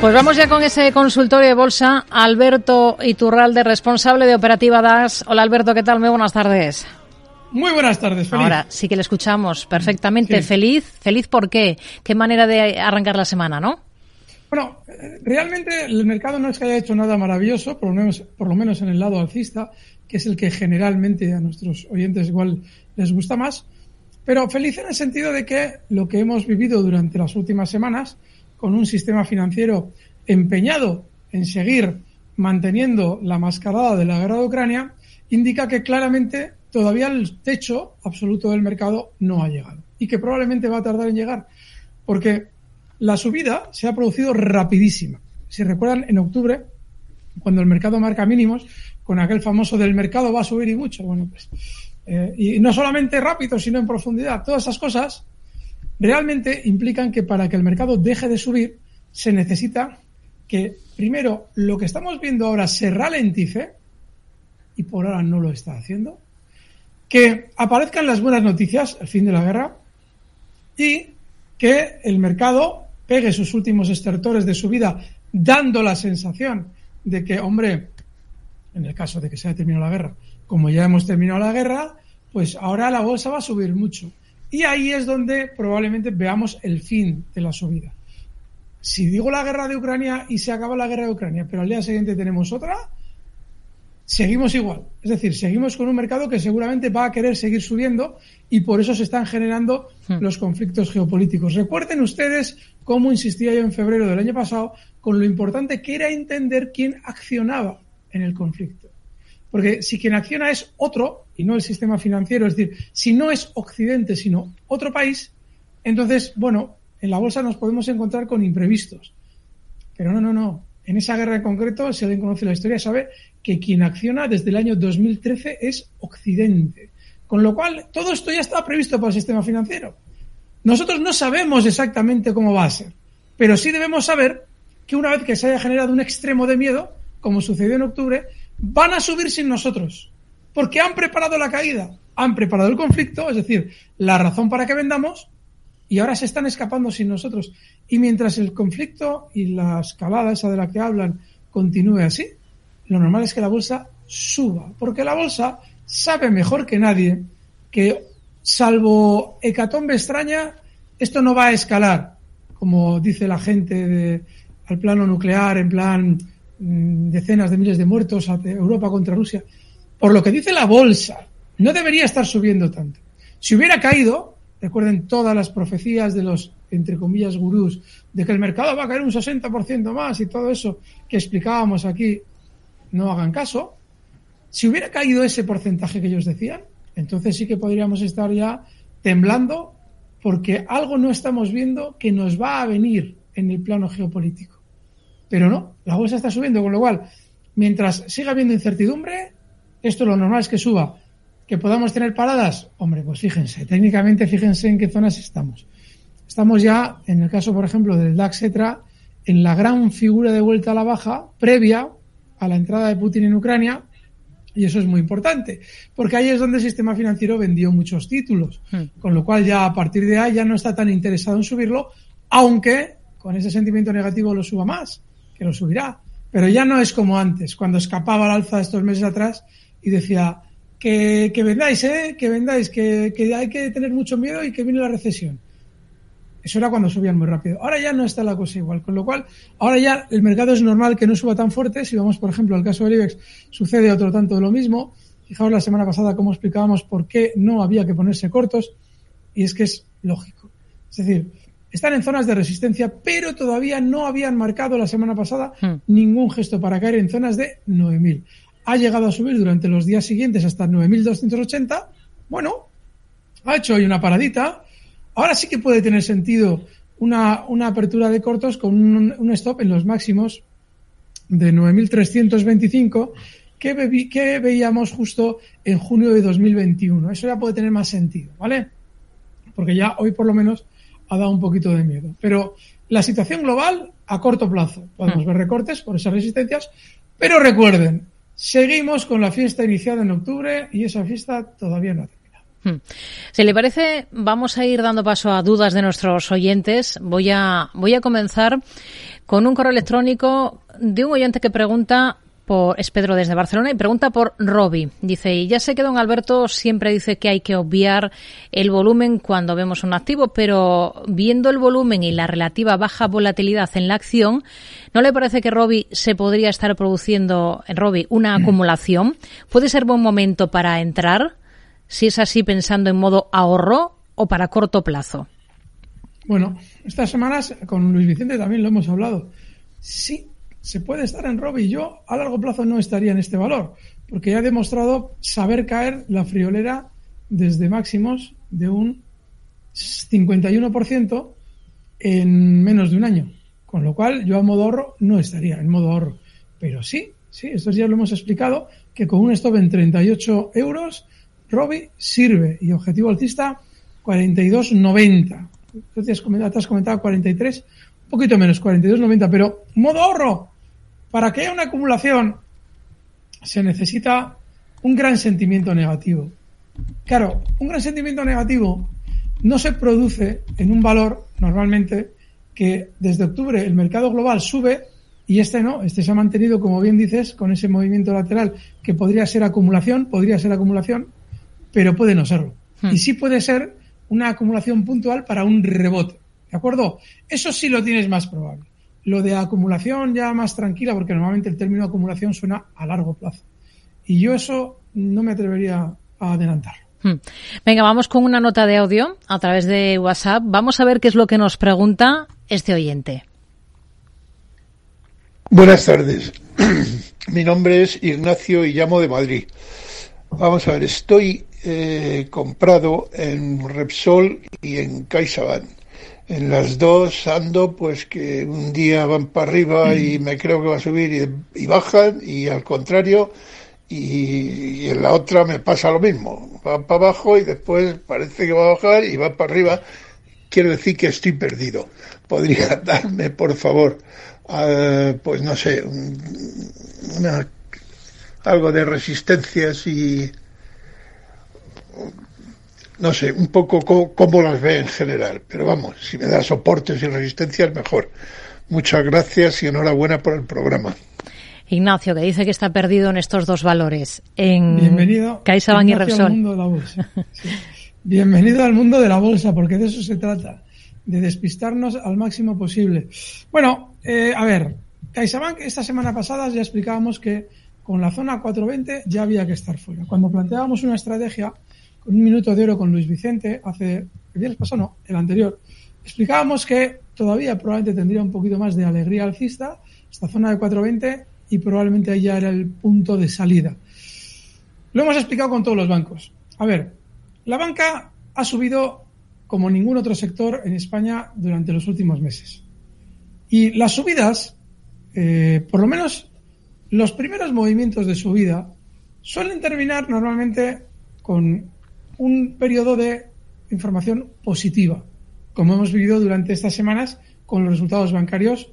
Pues vamos ya con ese consultorio de bolsa. Alberto Iturralde, responsable de Operativa DAS. Hola Alberto, ¿qué tal? Muy buenas tardes. Muy buenas tardes, feliz. Ahora sí que le escuchamos perfectamente. Feliz, feliz ¿por qué? Qué manera de arrancar la semana, ¿no? Bueno, realmente el mercado no es que haya hecho nada maravilloso, por lo menos, por lo menos en el lado alcista, que es el que generalmente a nuestros oyentes igual les gusta más. Pero feliz en el sentido de que lo que hemos vivido durante las últimas semanas con un sistema financiero empeñado en seguir manteniendo la mascarada de la guerra de Ucrania, indica que claramente todavía el techo absoluto del mercado no ha llegado y que probablemente va a tardar en llegar porque la subida se ha producido rapidísima. Si recuerdan, en octubre, cuando el mercado marca mínimos, con aquel famoso del mercado va a subir y mucho, bueno, pues, eh, y no solamente rápido, sino en profundidad, todas esas cosas realmente implican que para que el mercado deje de subir se necesita que primero lo que estamos viendo ahora se ralentice y por ahora no lo está haciendo, que aparezcan las buenas noticias, el fin de la guerra, y que el mercado pegue sus últimos estertores de subida, dando la sensación de que, hombre, en el caso de que se haya terminado la guerra, como ya hemos terminado la guerra, pues ahora la bolsa va a subir mucho. Y ahí es donde probablemente veamos el fin de la subida. Si digo la guerra de Ucrania y se acaba la guerra de Ucrania, pero al día siguiente tenemos otra, seguimos igual. Es decir, seguimos con un mercado que seguramente va a querer seguir subiendo y por eso se están generando hmm. los conflictos geopolíticos. Recuerden ustedes cómo insistía yo en febrero del año pasado con lo importante que era entender quién accionaba en el conflicto. Porque si quien acciona es otro y no el sistema financiero, es decir, si no es Occidente, sino otro país, entonces, bueno, en la bolsa nos podemos encontrar con imprevistos. Pero no, no, no. En esa guerra en concreto, si alguien conoce la historia, sabe que quien acciona desde el año 2013 es Occidente. Con lo cual, todo esto ya está previsto para el sistema financiero. Nosotros no sabemos exactamente cómo va a ser, pero sí debemos saber que una vez que se haya generado un extremo de miedo, como sucedió en octubre, van a subir sin nosotros, porque han preparado la caída, han preparado el conflicto, es decir, la razón para que vendamos, y ahora se están escapando sin nosotros. Y mientras el conflicto y la escalada esa de la que hablan continúe así, lo normal es que la bolsa suba, porque la bolsa sabe mejor que nadie que, salvo hecatombe extraña, esto no va a escalar, como dice la gente de, al plano nuclear, en plan Mm, decenas de miles de muertos Europa contra Rusia. Por lo que dice la bolsa, no debería estar subiendo tanto. Si hubiera caído, recuerden todas las profecías de los, entre comillas, gurús, de que el mercado va a caer un 60% más y todo eso que explicábamos aquí, no hagan caso. Si hubiera caído ese porcentaje que ellos decían, entonces sí que podríamos estar ya temblando porque algo no estamos viendo que nos va a venir en el plano geopolítico. Pero no, la bolsa está subiendo, con lo cual, mientras siga habiendo incertidumbre, esto lo normal es que suba. ¿Que podamos tener paradas? Hombre, pues fíjense, técnicamente fíjense en qué zonas estamos. Estamos ya, en el caso, por ejemplo, del DAX ETRA, en la gran figura de vuelta a la baja previa a la entrada de Putin en Ucrania, y eso es muy importante, porque ahí es donde el sistema financiero vendió muchos títulos, hmm. con lo cual ya a partir de ahí ya no está tan interesado en subirlo, aunque con ese sentimiento negativo lo suba más que lo subirá. Pero ya no es como antes, cuando escapaba al alza estos meses atrás y decía que, que vendáis, ¿eh? que vendáis, que, que hay que tener mucho miedo y que viene la recesión. Eso era cuando subían muy rápido. Ahora ya no está la cosa igual, con lo cual ahora ya el mercado es normal que no suba tan fuerte. Si vamos, por ejemplo, al caso del IBEX, sucede otro tanto de lo mismo. Fijaos la semana pasada cómo explicábamos por qué no había que ponerse cortos y es que es lógico. Es decir, están en zonas de resistencia, pero todavía no habían marcado la semana pasada hmm. ningún gesto para caer en zonas de 9.000. Ha llegado a subir durante los días siguientes hasta 9.280. Bueno, ha hecho hoy una paradita. Ahora sí que puede tener sentido una, una apertura de cortos con un, stop en los máximos de 9.325 que, que veíamos justo en junio de 2021. Eso ya puede tener más sentido, ¿vale? Porque ya hoy por lo menos ha dado un poquito de miedo. Pero la situación global a corto plazo. Podemos hmm. ver recortes por esas resistencias, pero recuerden, seguimos con la fiesta iniciada en octubre y esa fiesta todavía no ha terminado. Hmm. Si le parece, vamos a ir dando paso a dudas de nuestros oyentes. Voy a, voy a comenzar con un correo electrónico de un oyente que pregunta por, es Pedro desde Barcelona y pregunta por Robi. Dice, y ya sé que don Alberto siempre dice que hay que obviar el volumen cuando vemos un activo, pero viendo el volumen y la relativa baja volatilidad en la acción, ¿no le parece que Robi se podría estar produciendo, en Robi, una acumulación? ¿Puede ser buen momento para entrar? Si es así, pensando en modo ahorro o para corto plazo. Bueno, estas semanas con Luis Vicente también lo hemos hablado. Sí, se puede estar en Robbie. Yo a largo plazo no estaría en este valor, porque ya ha demostrado saber caer la friolera desde máximos de un 51% en menos de un año. Con lo cual, yo a modo ahorro no estaría en modo ahorro. Pero sí, sí, esto ya lo hemos explicado, que con un stop en 38 euros, Robbie sirve y objetivo alcista 42.90. Tú te has comentado, te has comentado 43 un poquito menos, 42.90, pero modo ahorro. Para que haya una acumulación se necesita un gran sentimiento negativo. Claro, un gran sentimiento negativo no se produce en un valor normalmente que desde octubre el mercado global sube y este no, este se ha mantenido, como bien dices, con ese movimiento lateral que podría ser acumulación, podría ser acumulación, pero puede no serlo. Hmm. Y sí puede ser una acumulación puntual para un rebote. ¿De acuerdo? Eso sí lo tienes más probable. Lo de acumulación ya más tranquila, porque normalmente el término acumulación suena a largo plazo. Y yo eso no me atrevería a adelantarlo. Hmm. Venga, vamos con una nota de audio a través de WhatsApp. Vamos a ver qué es lo que nos pregunta este oyente. Buenas tardes. Mi nombre es Ignacio y llamo de Madrid. Vamos a ver, estoy eh, comprado en Repsol y en CaixaBank en las dos ando pues que un día van para arriba y me creo que va a subir y, bajan y al contrario y, en la otra me pasa lo mismo. Va para abajo y después parece que va a bajar y va para arriba. Quiero decir que estoy perdido. Podría darme por favor pues no sé algo de resistencias y no sé, un poco cómo, las ve en general. Pero vamos, si me da soportes y resistencias, mejor. Muchas gracias y enhorabuena por el programa. Ignacio, que dice que está perdido en estos dos valores, en Bienvenido, CaixaBank y Repsol. Al mundo de la bolsa. Bienvenido al mundo de la bolsa, porque de eso se trata, de despistarnos al máximo posible. Bueno, eh, a ver, CaixaBank esta semana pasada ya explicábamos que con la zona 420 ya había que estar fuera. Cuando planteábamos una estrategia un minuto de oro con Luis Vicente, hace, el viernes pasado no, el anterior, explicábamos que todavía probablemente tendría un poquito más de alegría alcista, esta zona de 420, y probablemente ahí ya era el punto de salida. Lo hemos explicado con todos los bancos. A ver, la banca ha subido como ningún otro sector en España durante los últimos meses. Y las subidas, eh, por lo menos los primeros movimientos de subida, suelen terminar normalmente con un periodo de información positiva, como hemos vivido durante estas semanas con los resultados bancarios,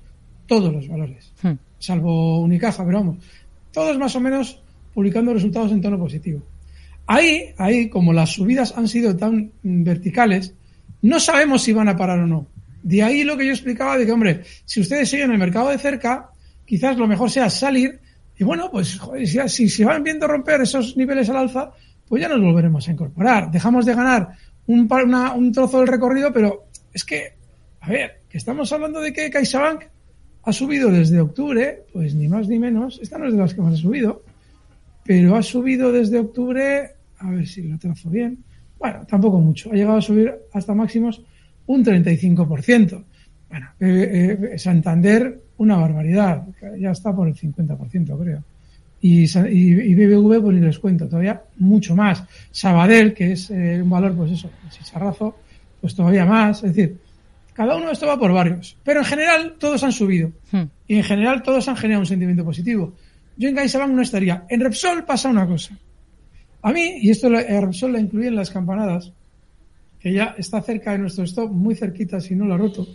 todos los valores, hmm. salvo Unicaja, pero vamos, todos más o menos publicando resultados en tono positivo. Ahí, ahí, como las subidas han sido tan verticales, no sabemos si van a parar o no. De ahí lo que yo explicaba de que, hombre, si ustedes siguen el mercado de cerca, quizás lo mejor sea salir y bueno, pues si, se van viendo romper esos niveles al alza, pues ya nos volveremos a incorporar. Dejamos de ganar un, un trozo del recorrido, pero es que, a ver, que estamos hablando de que CaixaBank ha subido desde octubre, pues ni más ni menos, esta no es de las que más ha subido, pero ha subido desde octubre, a ver si lo trazo bien, bueno, tampoco mucho, ha llegado a subir hasta máximos un 35%. Bueno, eh, eh, Santander, una barbaridad, ya está por el 50%, creo y, y, BBV, pues ni les cuento, todavía mucho más. Sabadell, que es eh, un valor, pues eso, chicharrazo, pues todavía más. Es decir, cada uno de esto va por barrios. Pero en general todos han subido. Hmm. Y en general todos han generado un sentimiento positivo. Yo en CaixaBank no estaría. En Repsol pasa una cosa. A mí, y esto a Repsol la incluye en las campanadas, que ya está cerca de nuestro stop, muy cerquita si no lo ha roto,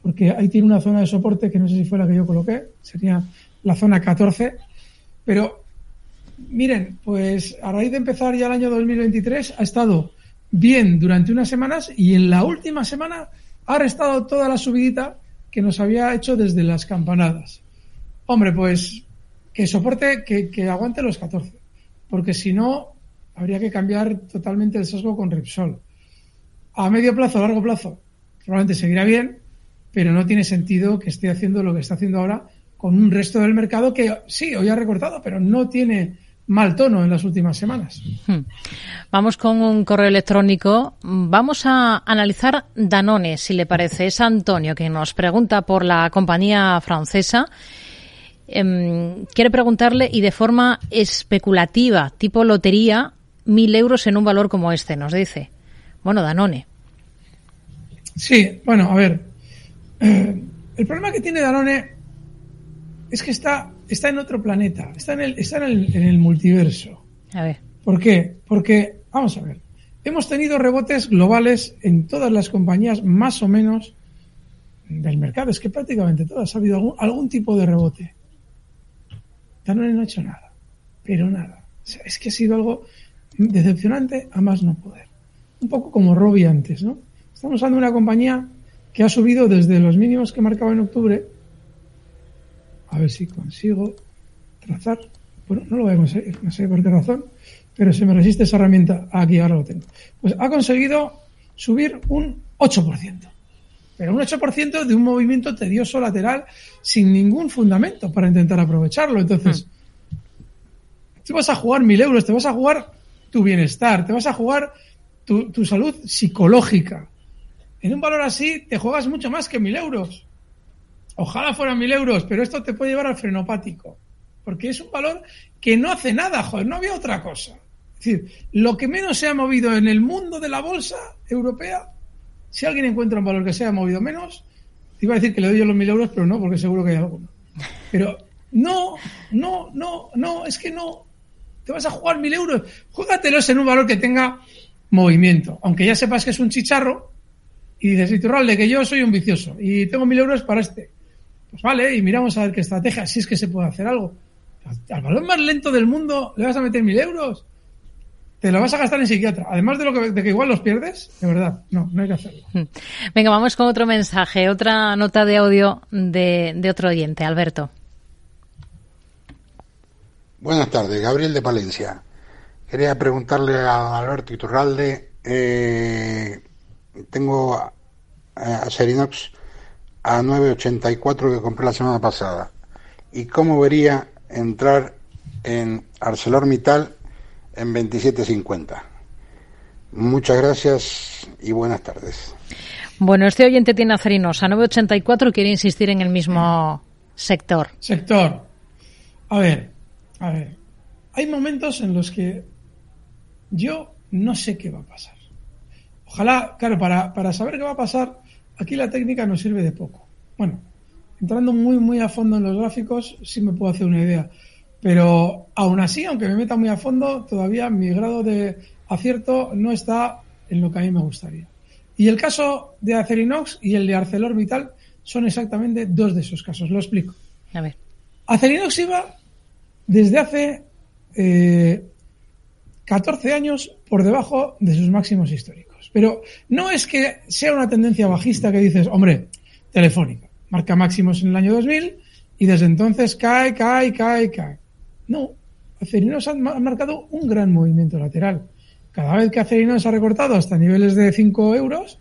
porque ahí tiene una zona de soporte que no sé si fue la que yo coloqué, sería la zona 14, pero Miren, pues a raíz de empezar ya el año 2023 ha estado bien durante unas semanas y en la última semana ha restado toda la subidita que nos había hecho desde las campanadas. Hombre, pues que soporte, que, que aguante los 14, porque si no, habría que cambiar totalmente el sesgo con Repsol. A medio plazo, a largo plazo, probablemente seguirá bien, pero no tiene sentido que esté haciendo lo que está haciendo ahora con un resto del mercado que sí, hoy ha recortado, pero no tiene mal tono en las últimas semanas. Hmm. Vamos con un correo electrónico. Vamos a analizar Danone, si le parece. Es Antonio que nos pregunta por la compañía francesa. Em, quiere preguntarle y de forma especulativa, tipo lotería, mil euros en un valor como este, nos dice. Bueno, Danone. Sí, bueno, a ver. Eh, el problema que tiene Danone es que está está en otro planeta, está en el, está en el, en el multiverso. A ver. ¿Por qué? Porque, vamos a ver, hemos tenido rebotes globales en todas las compañías más o menos del mercado. Es que prácticamente todas ha habido algún, algún tipo de rebote. Danone no ha hecho nada, pero nada. es que ha sido algo decepcionante a más no poder. Un poco como Robbie antes, ¿no? Estamos hablando de una compañía que ha subido desde los mínimos que marcaba en octubre a ver si consigo trazar. Bueno, no lo voy a conseguir, no sé por qué razón, pero se me resiste esa herramienta. Aquí, ahora lo tengo. Pues ha conseguido subir un 8%. Pero un 8% de un movimiento tedioso lateral sin ningún fundamento para intentar aprovecharlo. Entonces, te vas a jugar mil euros, te vas a jugar tu bienestar, te vas a jugar tu, tu salud psicológica. En un valor así te juegas mucho más que mil euros. Ojalá fueran mil euros, pero esto te puede llevar al frenopático. Porque es un valor que no hace nada, joder, no había otra cosa. Es decir, lo que menos se ha movido en el mundo de la bolsa europea, si alguien encuentra un valor que se haya movido menos, te iba a decir que le doy yo los mil euros, pero no, porque seguro que hay alguno. Pero no, no, no, no, es que no. Te vas a jugar mil euros. Júgatelos en un valor que tenga movimiento. Aunque ya sepas que es un chicharro, y dices, Iturralde, que yo soy un vicioso y tengo mil euros para este. Pues vale, y miramos a ver qué estrategia, si es que se puede hacer algo. Al valor más lento del mundo le vas a meter mil euros. Te lo vas a gastar en psiquiatra. Además de lo que, de que igual los pierdes, de verdad, no, no hay que hacerlo. Venga, vamos con otro mensaje, otra nota de audio de, de otro oyente, Alberto. Buenas tardes, Gabriel de Palencia. Quería preguntarle a Alberto Iturralde, eh, tengo a Serinox a 9.84 que compré la semana pasada. ¿Y cómo vería entrar en ArcelorMittal en 27.50? Muchas gracias y buenas tardes. Bueno, este oyente tiene acerinos a 9.84 y quiere insistir en el mismo sector. Sector. A ver, a ver. Hay momentos en los que yo no sé qué va a pasar. Ojalá, claro, para, para saber qué va a pasar, Aquí la técnica nos sirve de poco. Bueno, entrando muy, muy a fondo en los gráficos, sí me puedo hacer una idea. Pero aún así, aunque me meta muy a fondo, todavía mi grado de acierto no está en lo que a mí me gustaría. Y el caso de Acerinox y el de ArcelorMittal son exactamente dos de esos casos. Lo explico. A ver. Acerinox iba desde hace eh, 14 años por debajo de sus máximos históricos. Pero no es que sea una tendencia bajista que dices, hombre, telefónica, marca máximos en el año 2000 y desde entonces cae, cae, cae, cae. No, Acerinos ha marcado un gran movimiento lateral. Cada vez que Acerinos ha recortado hasta niveles de 5 euros,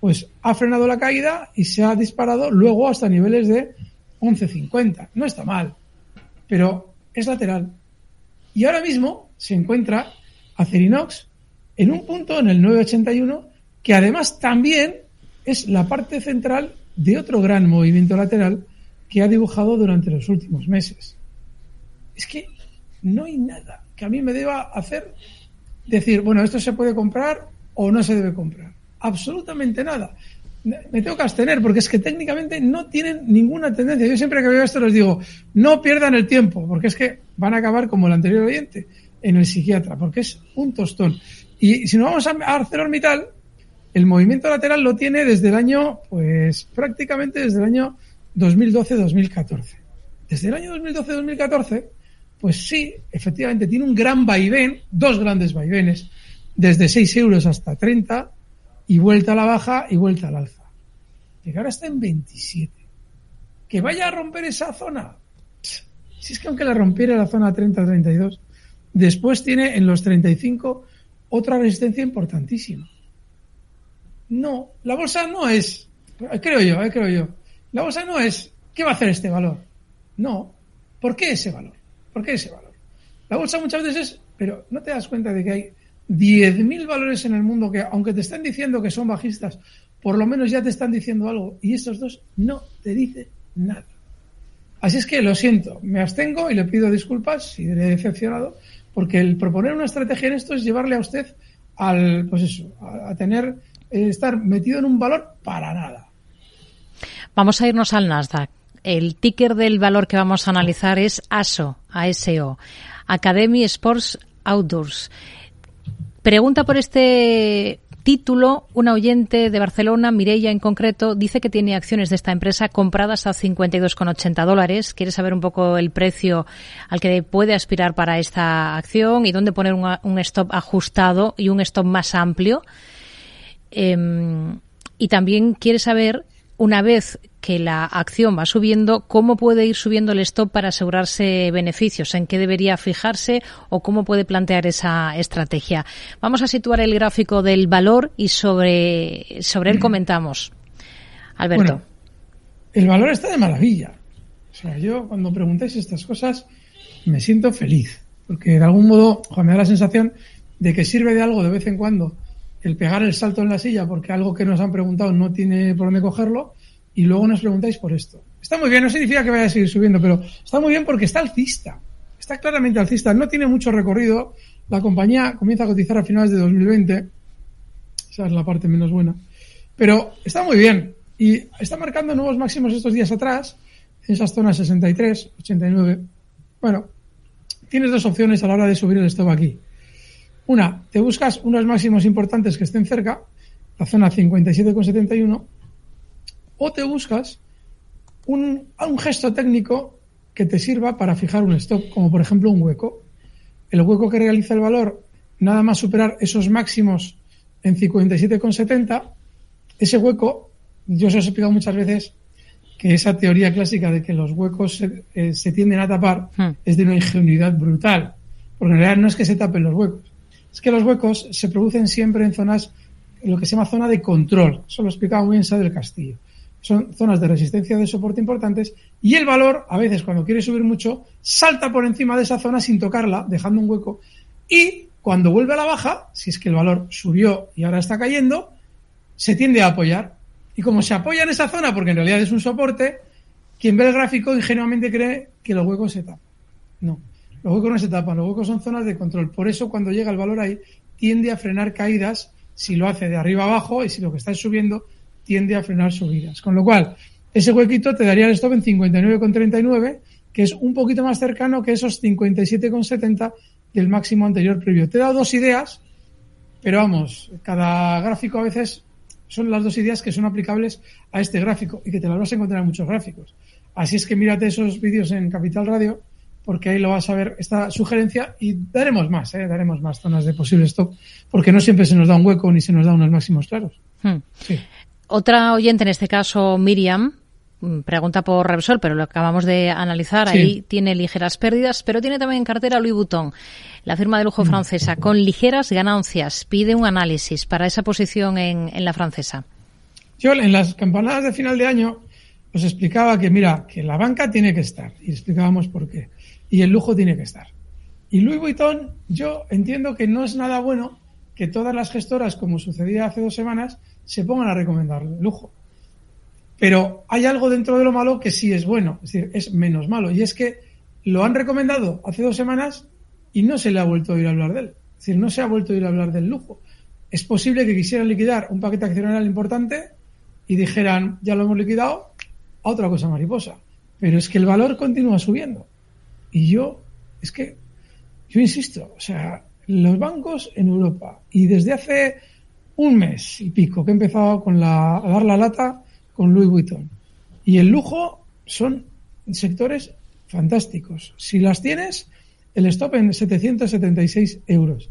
pues ha frenado la caída y se ha disparado luego hasta niveles de 11.50. No está mal, pero es lateral. Y ahora mismo se encuentra Acerinox en un punto en el 981 que además también es la parte central de otro gran movimiento lateral que ha dibujado durante los últimos meses. Es que no hay nada que a mí me deba hacer decir, bueno, esto se puede comprar o no se debe comprar. Absolutamente nada. Me tengo que abstener porque es que técnicamente no tienen ninguna tendencia. Yo siempre que veo esto les digo, no pierdan el tiempo, porque es que van a acabar como el anterior oyente en el psiquiatra, porque es un tostón. Y si nos vamos a ArcelorMittal, el movimiento lateral lo tiene desde el año, pues prácticamente desde el año 2012-2014. Desde el año 2012-2014, Pues sí, efectivamente, tiene un gran vaivén, dos grandes vaivenes, desde 6 euros hasta 30 y vuelta a la baja y vuelta al alza. Y ahora está en 27. Que vaya a romper esa zona. Si es que aunque la rompiera la zona 30-32, después tiene en los 35 otra resistencia importantísima. No, la bolsa no es, creo yo, eh, creo yo, la bolsa no es, ¿qué va a hacer este valor? No, ¿por qué ese valor? ¿Por qué ese valor? La bolsa muchas veces es, pero no te das cuenta de que hay 10.000 valores en el mundo que, aunque te están diciendo que son bajistas, por lo menos ya te están diciendo algo y estos dos no te dicen nada. Así es que lo siento, me abstengo y le pido disculpas si le he decepcionado, porque el proponer una estrategia en esto es llevarle a usted al, pues eso, a, tener, eh, estar metido en un valor para nada. Vamos a irnos al Nasdaq. El ticker del valor que vamos a analizar es ASO, ASO, Academy Sports Outdoors. Pregunta por este título, una oyente de Barcelona, Mireia en concreto, dice que tiene acciones de esta empresa compradas a 52,80 dólares. Quiere saber un poco el precio al que puede aspirar para esta acción y dónde poner un stop ajustado y un stop más amplio. Em, y también quiere saber, una vez que la acción va subiendo, cómo puede ir subiendo el stop para asegurarse beneficios, en qué debería fijarse o cómo puede plantear esa estrategia. Vamos a situar el gráfico del valor y sobre, sobre él comentamos. Alberto. el valor está de maravilla. O sea, yo cuando preguntáis estas cosas me siento feliz, porque de algún modo me da la sensación de que sirve de algo de vez en cuando el pegar el salto en la silla porque algo que nos han preguntado no tiene por dónde cogerlo y luego nos preguntáis por esto. Está muy bien, no significa que vaya a seguir subiendo, pero está muy bien porque está alcista. Está claramente alcista. No tiene mucho recorrido. La compañía comienza a cotizar a finales de 2020. Esa es la parte menos buena. Pero está muy bien. Y está marcando nuevos máximos estos días atrás, en esas zonas 63, 89. Bueno, tienes dos opciones a la hora de subir el stop aquí. Una, te buscas unos máximos importantes que estén cerca, la zona 57,71, o te buscas un, un gesto técnico que te sirva para fijar un stop, como por ejemplo un hueco. El hueco que realiza el valor, nada más superar esos máximos en 57,70, ese hueco, yo os he explicado muchas veces que esa teoría clásica de que los huecos se, eh, tienden a tapar hmm. es de una ingenuidad brutal. Porque en realidad no es que se tapen los huecos, es que los huecos se producen siempre en zonas, en lo que se llama zona de control. Eso lo explicaba muy bien Sa del Castillo son zonas de resistencia de soporte importantes y el valor, a veces cuando quiere subir mucho, salta por encima de esa zona sin tocarla, dejando un hueco y cuando vuelve a la baja, si es que el valor subió y ahora está cayendo, se tiende a apoyar. Y como se apoya en esa zona, porque en realidad es un soporte, quien ve el gráfico ingenuamente cree que los huecos se tapan. No, los huecos no se tapan, los huecos son zonas de control. Por eso cuando llega el valor ahí, tiende a frenar caídas si lo hace de arriba abajo y si lo que está es subiendo, tiende a frenar subidas. Con lo cual, ese huequito te daría el stop en 59,39, que es un poquito más cercano que esos 57,70 del máximo anterior previo. Te he dado dos ideas, pero vamos, cada gráfico a veces son las dos ideas que son aplicables a este gráfico y que te las vas a encontrar en muchos gráficos. Así es que mírate esos vídeos en Capital Radio porque ahí lo vas a ver esta sugerencia y daremos más, ¿eh? daremos más zonas de posible stop porque no siempre se nos da un hueco ni se nos da unos máximos claros. Hmm. Sí. Otra oyente, en este caso Miriam, mm, pregunta por Repsol, pero lo acabamos de analizar. Ahí tiene ligeras pérdidas, pero tiene también en cartera Louis Vuitton, la firma de lujo mm. francesa, con ligeras ganancias. Pide un análisis para esa posición en, en la francesa. Yo en las campanadas de final de año os explicaba que, mira, que la banca tiene que estar, y explicábamos por qué, y el lujo tiene que estar. Y Louis Vuitton, yo entiendo que no es nada bueno que todas las gestoras, como sucedía hace dos semanas, se pongan a recomendar lujo. Pero hay algo dentro de lo malo que sí es bueno, es decir, es menos malo. Y es que lo han recomendado hace dos semanas y no se le ha vuelto a oír hablar de él. Es decir, no se ha vuelto a oír hablar del lujo. Es posible que quisieran liquidar un paquete accionarial importante y dijeran, ya lo hemos liquidado, a otra cosa mariposa. Pero es que el valor continúa subiendo. Y yo, es que, yo insisto, o sea, los bancos en Europa y desde hace un mes y pico que he empezado con la, a dar la lata con Louis Vuitton. Y el lujo son sectores fantásticos. Si las tienes, el stop en 776 euros.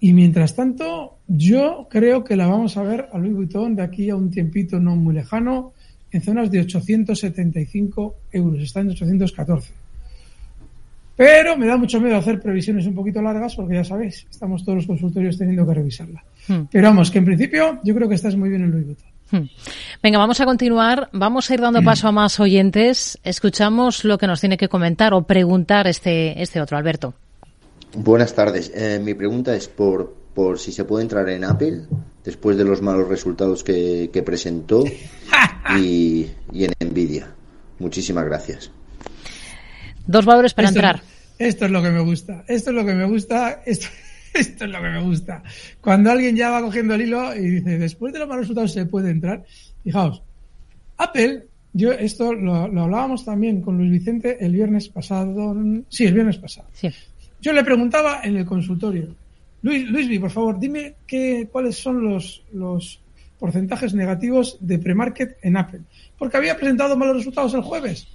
Y mientras tanto, yo creo que la vamos a ver a Louis Vuitton de aquí a un tiempito no muy lejano, en zonas de 875 euros. Está en 814. Pero me da mucho miedo hacer previsiones un poquito largas porque ya sabéis, estamos todos los consultorios teniendo que revisarla. Hmm. Pero vamos, que en principio yo creo que estás muy bien en Louis Vuitton. Hmm. Venga, vamos a continuar. Vamos a ir dando paso a más oyentes. Escuchamos lo que nos tiene que comentar o preguntar este, este otro, Alberto. Buenas tardes. Eh, mi pregunta es por, por si se puede entrar en Apple después de los malos resultados que, presentó y, y en Nvidia. Muchísimas gracias. Dos valores para entrar. Esto es lo que me gusta. Esto es lo que me gusta. Esto, esto es lo que me gusta. Cuando alguien ya va cogiendo el hilo y dice, después de los malos resultados se puede entrar. Fijaos, Apple, yo esto lo, hablábamos también con Luis Vicente el viernes pasado. Sí, el viernes pasado. Yo le preguntaba en el consultorio, Luis, Luis por favor, dime qué, cuáles son los, los porcentajes negativos de premarket en Apple. Porque había presentado malos resultados el jueves.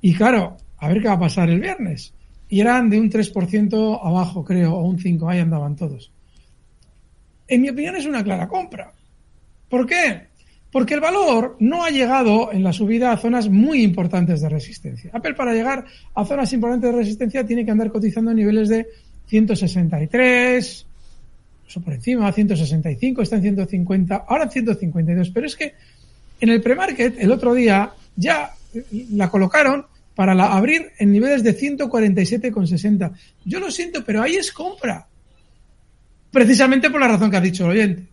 Y claro, a ver qué va a pasar el viernes. Y eran de un 3% abajo, creo, o un 5%, ahí andaban todos. En mi opinión es una clara compra. ¿Por qué? Porque el valor no ha llegado en la subida a zonas muy importantes de resistencia. Apple para llegar a zonas importantes de resistencia tiene que andar cotizando a niveles de 163, eso por encima, 165, está en 150, ahora en 152. Pero es que en el premarket el otro día ya la colocaron para abrir en niveles de 147,60. Yo lo siento, pero ahí es compra. Precisamente por la razón que ha dicho el oyente,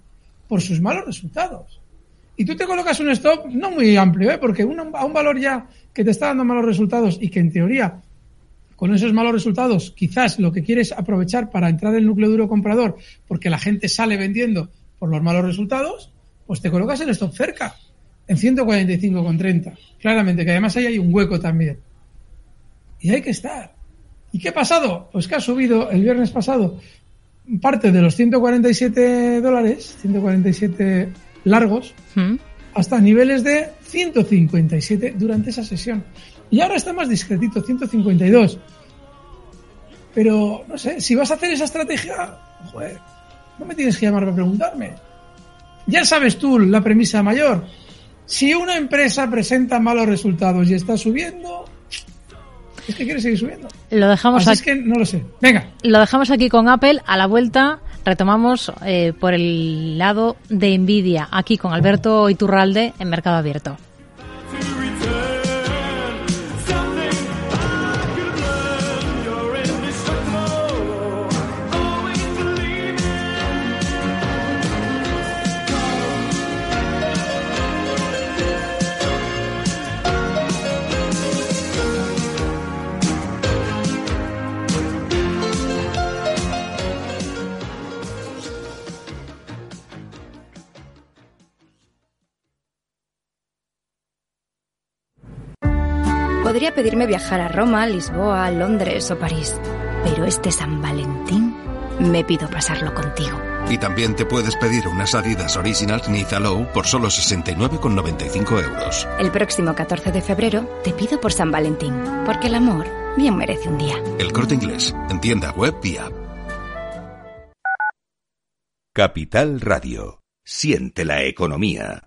por sus malos resultados. Y tú te colocas un stop no muy amplio, ¿eh? porque a un valor ya que te está dando malos resultados y que en teoría con esos malos resultados quizás lo que quieres aprovechar para entrar en el núcleo duro comprador porque la gente sale vendiendo por los malos resultados, pues te colocas el stop cerca, en 145,30. Claramente, que además ahí hay un hueco también y hay que estar. ¿Y qué ha pasado? Pues que ha subido el viernes pasado parte de los 147 dólares, 147 largos, hmm. hasta niveles de 157 durante esa sesión. Y ahora está más discretito, 152. Pero, no sé, si vas a hacer esa estrategia, joder, no me tienes que llamar para preguntarme. Ya sabes tú la premisa mayor. Si una empresa presenta malos resultados y está subiendo, es que quiere seguir subiendo. Lo dejamos Así es que no lo sé. Venga. Lo dejamos aquí con Apple. A la vuelta retomamos eh, por el lado de Nvidia, aquí con Alberto Iturralde en Mercado Abierto. Pedirme viajar a Roma, Lisboa, Londres o París, pero este San Valentín me pido pasarlo contigo. Y también te puedes pedir unas Adidas Originals Niza Low por solo 69,95 euros. El próximo 14 de febrero te pido por San Valentín, porque el amor bien merece un día. El corte inglés, en tienda web y app. Capital Radio. Siente la economía.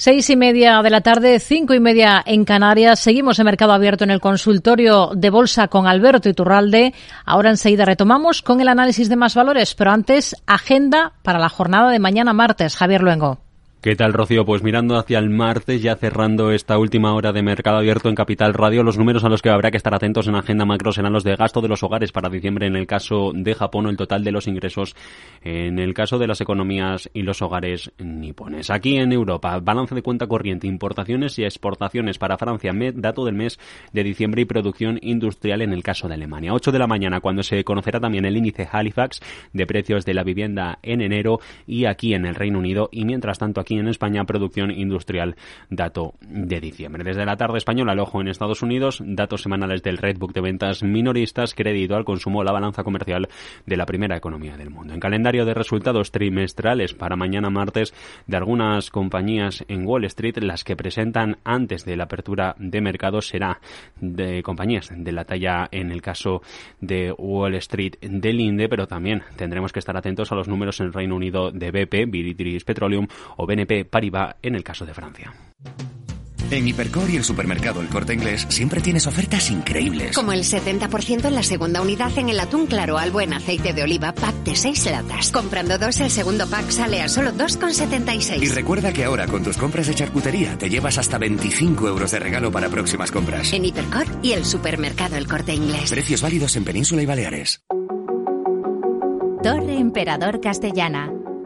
Seis y media de la tarde, cinco y media en Canarias. Seguimos en Mercado Abierto en el consultorio de Bolsa con Alberto Iturralde. Ahora enseguida retomamos con el análisis de más valores, pero antes, agenda para la jornada de mañana martes. Javier Luengo. ¿Qué tal, Rocío? Pues mirando hacia el martes, ya cerrando esta última hora de mercado abierto en Capital Radio, los números a los que habrá que estar atentos en agenda macro serán los de gasto de los hogares para diciembre en el caso de Japón o el total de los ingresos en el caso de las economías y los hogares nipones. Aquí en Europa, balance de cuenta corriente, importaciones y exportaciones para Francia, dato del mes de diciembre y producción industrial en el caso de Alemania. 8 de la mañana, cuando se conocerá también el índice Halifax de precios de la vivienda en enero y aquí en el Reino Unido y mientras tanto aquí en España, producción industrial, dato de diciembre. Desde la tarde española, el ojo en Estados Unidos, datos semanales del Redbook de ventas minoristas, crédito al consumo, la balanza comercial de la primera economía del mundo. En calendario de resultados trimestrales para mañana martes de algunas compañías en Wall Street, las que presentan antes de la apertura de mercado será de compañías de la talla en el caso de Wall Street del INDE, pero también tendremos que estar atentos a los números en Reino Unido de BP, British Petroleum o BNP Paribas en el caso de Francia. En Hipercor y el supermercado El Corte Inglés siempre tienes ofertas increíbles. Como el 70% en la segunda unidad en el atún claro al buen aceite de oliva pack de 6 latas. Comprando dos, el segundo pack sale a solo 2,76. Y recuerda que ahora con tus compras de charcutería te llevas hasta 25 euros de regalo para próximas compras. En Hipercor y el supermercado El Corte Inglés. Precios válidos en Península y Baleares. Torre Emperador Castellana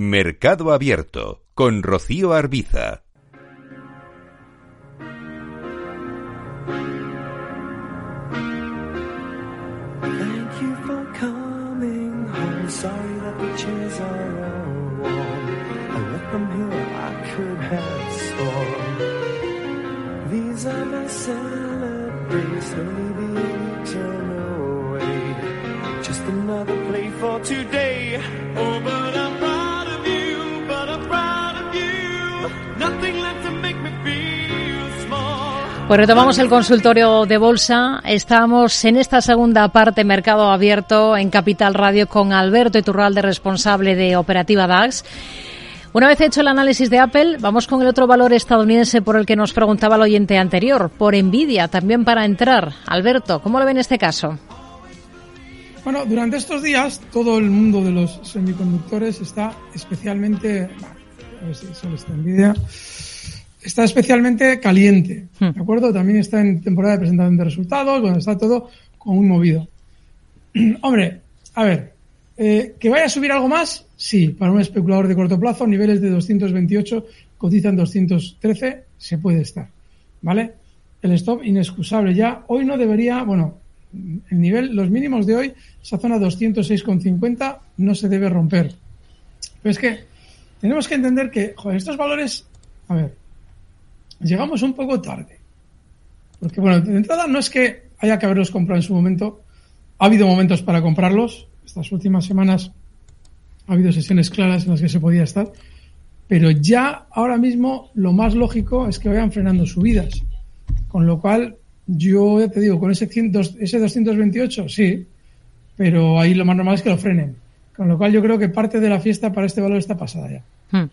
Mercado Abierto con Rocío Arbiza. Thank Pues retomamos el consultorio de bolsa. Estamos en esta segunda parte, mercado abierto en Capital Radio con Alberto Iturralde, responsable de Operativa DAX. Una vez hecho el análisis de Apple, vamos con el otro valor estadounidense por el que nos preguntaba el oyente anterior, por Nvidia, también para entrar. Alberto, ¿cómo lo ve en este caso? Bueno, durante estos días todo el mundo de los semiconductores está especialmente, a ver si solo está Nvidia, está especialmente caliente, ¿de acuerdo? También está en temporada de presentación de resultados, donde está todo como muy movido. Hombre, a ver, eh, ¿que vaya a subir algo más? Sí, para un especulador de corto plazo, niveles de 228, cotizan 213, se puede estar, ¿vale? El stop inexcusable ya, hoy no debería, bueno, el nivel, los mínimos de hoy, esa zona 206,50 no se debe romper. Pero es que tenemos que entender que, joder, estos valores, a ver, llegamos un poco tarde. Porque, bueno, de entrada no es que haya que haberlos comprado en su momento. Ha habido momentos para comprarlos. Estas últimas semanas ha habido sesiones claras en las que se podía estar. Pero ya ahora mismo lo más lógico es que vayan frenando subidas. Con lo cual, yo ya te digo, con ese, 100, ese 228, sí, pero ahí lo más normal es que lo frenen. Con lo cual yo creo que parte de la fiesta para este valor está pasada ya. Hmm.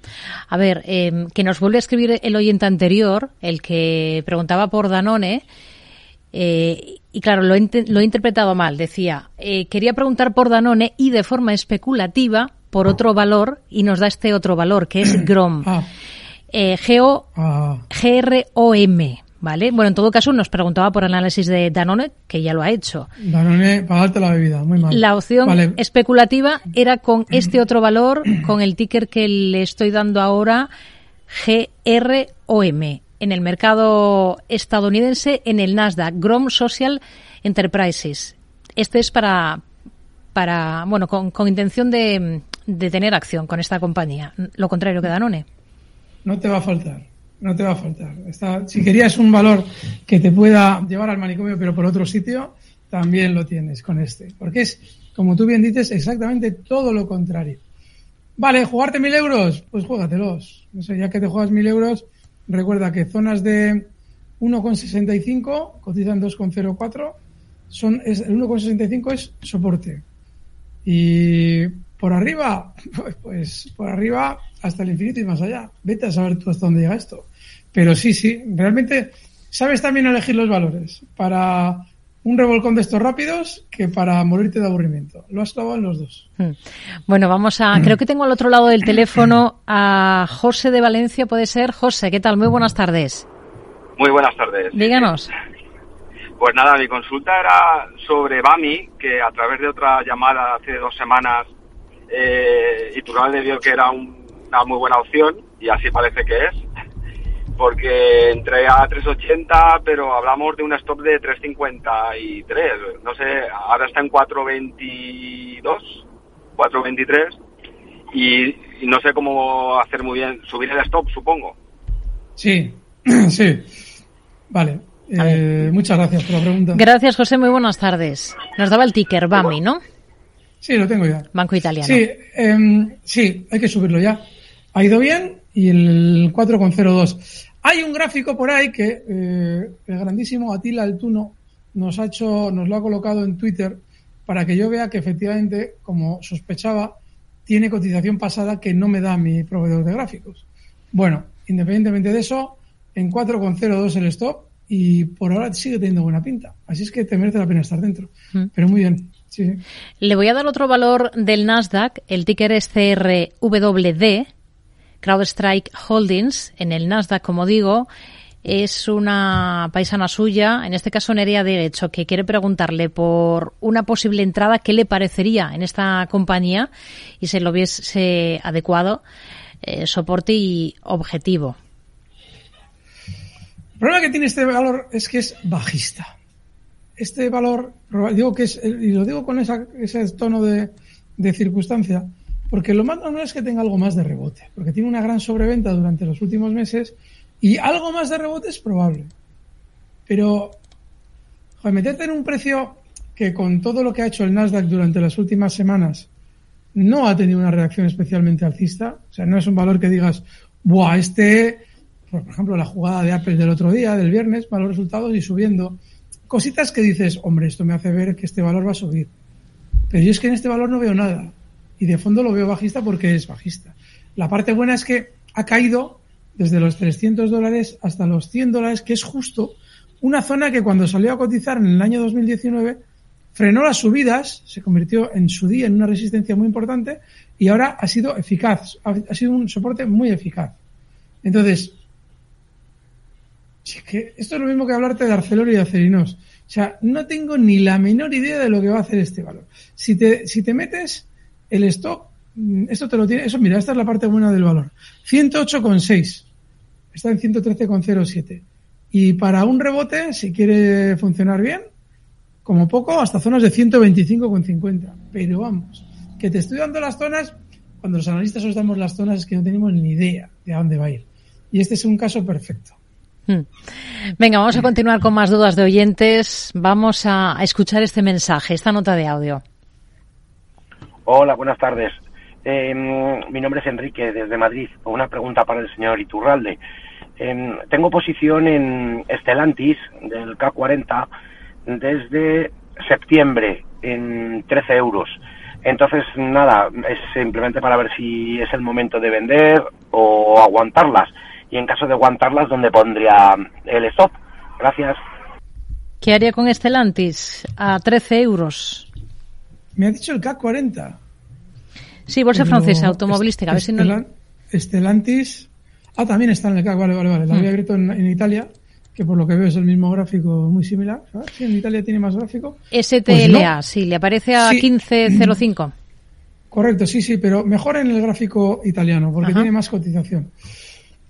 A ver, eh, que nos vuelve a escribir el oyente anterior, el que preguntaba por Danone, eh, y claro, lo he, lo he, interpretado mal. Decía, eh, quería preguntar por Danone y de forma especulativa por otro valor, y nos da este otro valor, que es GROM. Ah. Ah, G-R-O-M. ¿Vale? Bueno, en todo caso, nos preguntaba por análisis de Danone, que ya lo ha hecho. Danone, pagarte la bebida, muy mal. La opción Vale. especulativa era con este otro valor, con el ticker que le estoy dando ahora, GROM, en el mercado estadounidense, en el Nasdaq, Grom Social Enterprises. Este es para, para bueno, con, con intención de, de tener acción con esta compañía. Lo contrario que Danone. No te va a faltar. No te va a faltar. Está, si querías un valor que te pueda llevar al manicomio, pero por otro sitio, también lo tienes con este. Porque es, como tú bien dices, exactamente todo lo contrario. Vale, jugarte mil euros, pues juégatelos. Sé, ya que te juegas mil euros, recuerda que zonas de 1,65 cotizan 2,04. Son, es, el 1,65 es soporte. Y por arriba, pues, pues por arriba hasta el infinito y más allá. Vete a saber tú hasta dónde llega esto. Pero sí, sí, realmente sabes también elegir los valores para un revolcón de estos rápidos que para morirte de aburrimiento. Lo has clavado en los dos. Hmm. Bueno, vamos a. Creo que tengo al otro lado del teléfono a José de Valencia, puede ser. José, ¿qué tal? Muy buenas tardes. Muy buenas tardes. Díganos. Pues nada, mi consulta era sobre Bami, que a través de otra llamada hace dos semanas, eh, Iturralde vio que era un- una muy buena opción, y así parece que es, porque entré a 3.80, pero hablamos de un stop de 3.53. No sé, ahora está en 4.22, 4.23, y, y no sé cómo hacer muy bien, subir el stop, supongo. Sí, sí. Vale. Eh, muchas gracias por la pregunta. Gracias, José. Muy buenas tardes. Nos daba el ticker BAMI, ¿no? Sí, lo tengo ya. Banco Italiano. Sí, em, sí, hay que subirlo ya. Ha ido bien y el 4,02. Hay un gráfico por ahí que eh, el grandísimo Atila Altuno nos ha hecho, nos lo ha colocado en Twitter para que yo vea que efectivamente, como sospechaba, tiene cotización pasada que no me da mi proveedor de gráficos. Bueno, independientemente de eso, en 4,02 el stop y por ahora sigue teniendo buena pinta. Así es que te merece la pena estar dentro. Mm. Pero muy bien. Sí. Le voy a dar otro valor del Nasdaq. El ticker es CRWD, CrowdStrike Holdings. En el Nasdaq, como digo, es una paisana suya, en este caso Nerea de Hecho, que quiere preguntarle por una posible entrada, qué le parecería en esta compañía y se lo viese adecuado, eh, soporte y objetivo. El problema que tiene este valor es que es bajista. Este valor, digo que es, y lo digo con esa, ese tono de circunstancia, porque lo más normal es que tenga algo más de rebote, porque tiene una gran sobreventa durante los últimos meses y algo más de rebote es probable. Pero, joder, meterte en un precio que con todo lo que ha hecho el Nasdaq durante las últimas semanas no ha tenido una reacción especialmente alcista, o sea, no es un valor que digas, buah, este, por ejemplo, la jugada de Apple del otro día, del viernes, malos resultados y subiendo. Cositas que dices, hombre, esto me hace ver que este valor va a subir. Pero yo es que en este valor no veo nada. Y de fondo lo veo bajista porque es bajista. La parte buena es que ha caído desde los 300 dólares hasta los 100 dólares, que es justo una zona que cuando salió a cotizar en el año 2019 frenó las subidas, se convirtió en su día en una resistencia muy importante y ahora ha sido eficaz, ha, sido un soporte muy eficaz. Entonces, es que esto es lo mismo que hablarte de Arcelor y de Acerinos. O sea, no tengo ni la menor idea de lo que va a hacer este valor. Si te, si te metes el stock, mm, esto te lo tiene, eso mira, esta es la parte buena del valor. 108,6. Está en 113,07. Y para un rebote, si quiere funcionar bien, como poco, hasta zonas de 125,50. Pero vamos, que te estoy dando las zonas, cuando los analistas os damos las zonas es que no tenemos ni idea de a dónde va a ir. Y este es un caso perfecto. Hmm. Venga, vamos a continuar con más dudas de oyentes. Vamos a, a escuchar este mensaje, esta nota de audio. Hola, buenas tardes. Eh, mi nombre es Enrique, desde Madrid. Una pregunta para el señor Iturralde. Eh, tengo posición en Estelantis del K40 desde septiembre en 13 euros. Entonces, nada, es simplemente para ver si es el momento de vender o aguantarlas. Y en caso de aguantarlas, ¿dónde pondría el stop? Gracias. ¿Qué haría con Estelantis a 13 euros? Me ha dicho el K40. Sí, bolsa Pero francesa, automovilística. A ver si no... Estelan- Estelantis. Ah, también está en el CAC, vale, vale, vale. La Hmm. había abierto en, en Italia, que por lo que veo es el mismo gráfico muy similar. ¿sabes? Sí, en Italia tiene más gráfico. STLA, Pues no. sí, le aparece a Sí. 15.05. Correcto, sí, sí, pero mejor en el gráfico italiano, porque Ajá. tiene más cotización.